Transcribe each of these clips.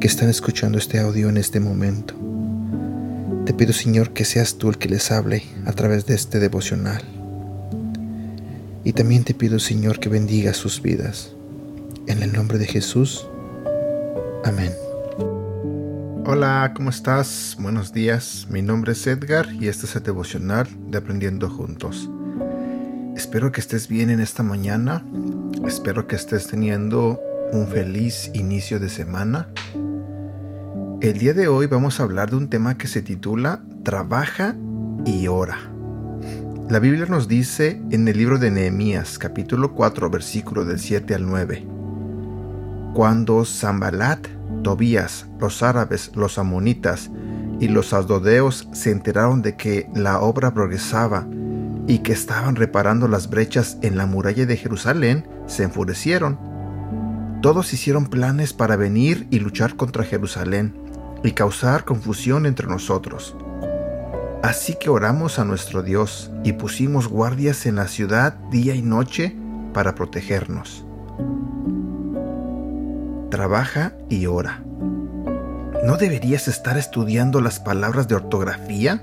que están escuchando este audio en este momento. Te pido, Señor, que seas tú el que les hable a través de este devocional. Y también te pido, Señor, que bendiga sus vidas. En el nombre de Jesús. Amén. Hola, ¿cómo estás? Buenos días. Mi nombre es Edgar y este es el devocional de Aprendiendo Juntos. Espero que estés bien en esta mañana. Espero que estés teniendo un feliz inicio de semana. El día de hoy vamos a hablar de un tema que se titula Trabaja y ora. La Biblia nos dice en el libro de Nehemías, capítulo 4, versículo del 7 al 9. Cuando Zambalat Tobías, los árabes, los amonitas y los asdodeos se enteraron de que la obra progresaba y que estaban reparando las brechas en la muralla de Jerusalén, se enfurecieron. Todos hicieron planes para venir y luchar contra Jerusalén y causar confusión entre nosotros. Así que oramos a nuestro Dios y pusimos guardias en la ciudad día y noche para protegernos trabaja y ora. ¿No deberías estar estudiando las palabras de ortografía?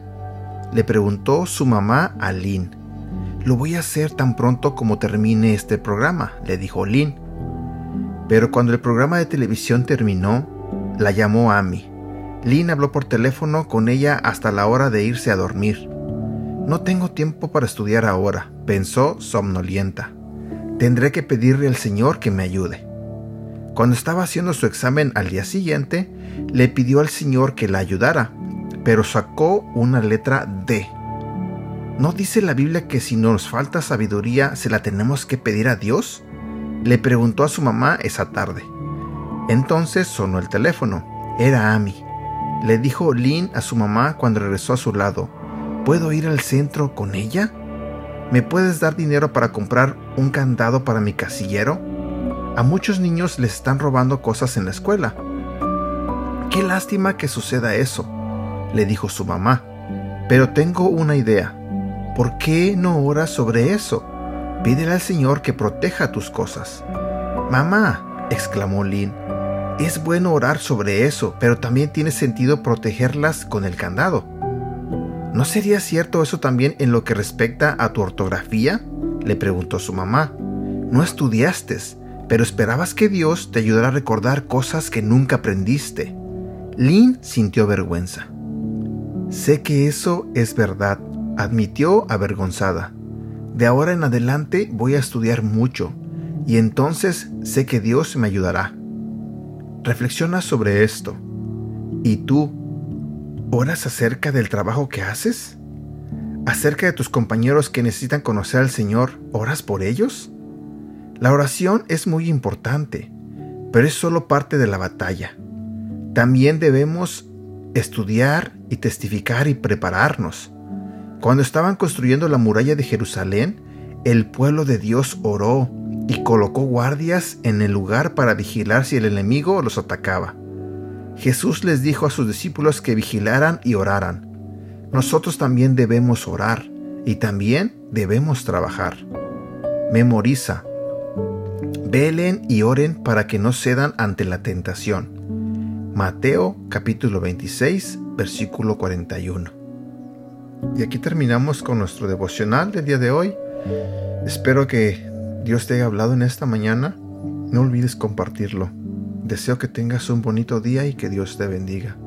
Le preguntó su mamá a Lynn. Lo voy a hacer tan pronto como termine este programa, le dijo Lynn. Pero cuando el programa de televisión terminó, la llamó Amy. Lynn habló por teléfono con ella hasta la hora de irse a dormir. No tengo tiempo para estudiar ahora, pensó somnolienta. Tendré que pedirle al Señor que me ayude. Cuando estaba haciendo su examen al día siguiente, le pidió al Señor que la ayudara, pero sacó una letra D. ¿No dice la Biblia que si nos falta sabiduría se la tenemos que pedir a Dios? Le preguntó a su mamá esa tarde. Entonces sonó el teléfono. Era Amy. Le dijo Lynn a su mamá cuando regresó a su lado. ¿Puedo ir al centro con ella? ¿Me puedes dar dinero para comprar un candado para mi casillero? A muchos niños les están robando cosas en la escuela. Qué lástima que suceda eso, le dijo su mamá. Pero tengo una idea. ¿Por qué no oras sobre eso? Pídele al Señor que proteja tus cosas. Mamá, exclamó Lynn, es bueno orar sobre eso, pero también tiene sentido protegerlas con el candado. ¿No sería cierto eso también en lo que respecta a tu ortografía? le preguntó su mamá. No estudiaste, pero esperabas que Dios te ayudara a recordar cosas que nunca aprendiste. Lynn sintió vergüenza. Sé que eso es verdad, admitió avergonzada. De ahora en adelante voy a estudiar mucho, y entonces sé que Dios me ayudará. Reflexiona sobre esto. ¿Y tú? ¿Oras acerca del trabajo que haces? ¿Acerca de tus compañeros que necesitan conocer al Señor? ¿Oras por ellos? La oración es muy importante, pero es solo parte de la batalla. También debemos estudiar y testificar y prepararnos. Cuando estaban construyendo la muralla de Jerusalén, el pueblo de Dios oró y colocó guardias en el lugar para vigilar si el enemigo los atacaba. Jesús les dijo a sus discípulos que vigilaran y oraran. Nosotros también debemos orar y también debemos trabajar. Memoriza, Velen y oren para que no cedan ante la tentación. Mateo capítulo 26, versículo 41. Y aquí terminamos con nuestro devocional del día de hoy. Espero que Dios te haya hablado en esta mañana. No olvides compartirlo. Deseo que tengas un bonito día y que Dios te bendiga.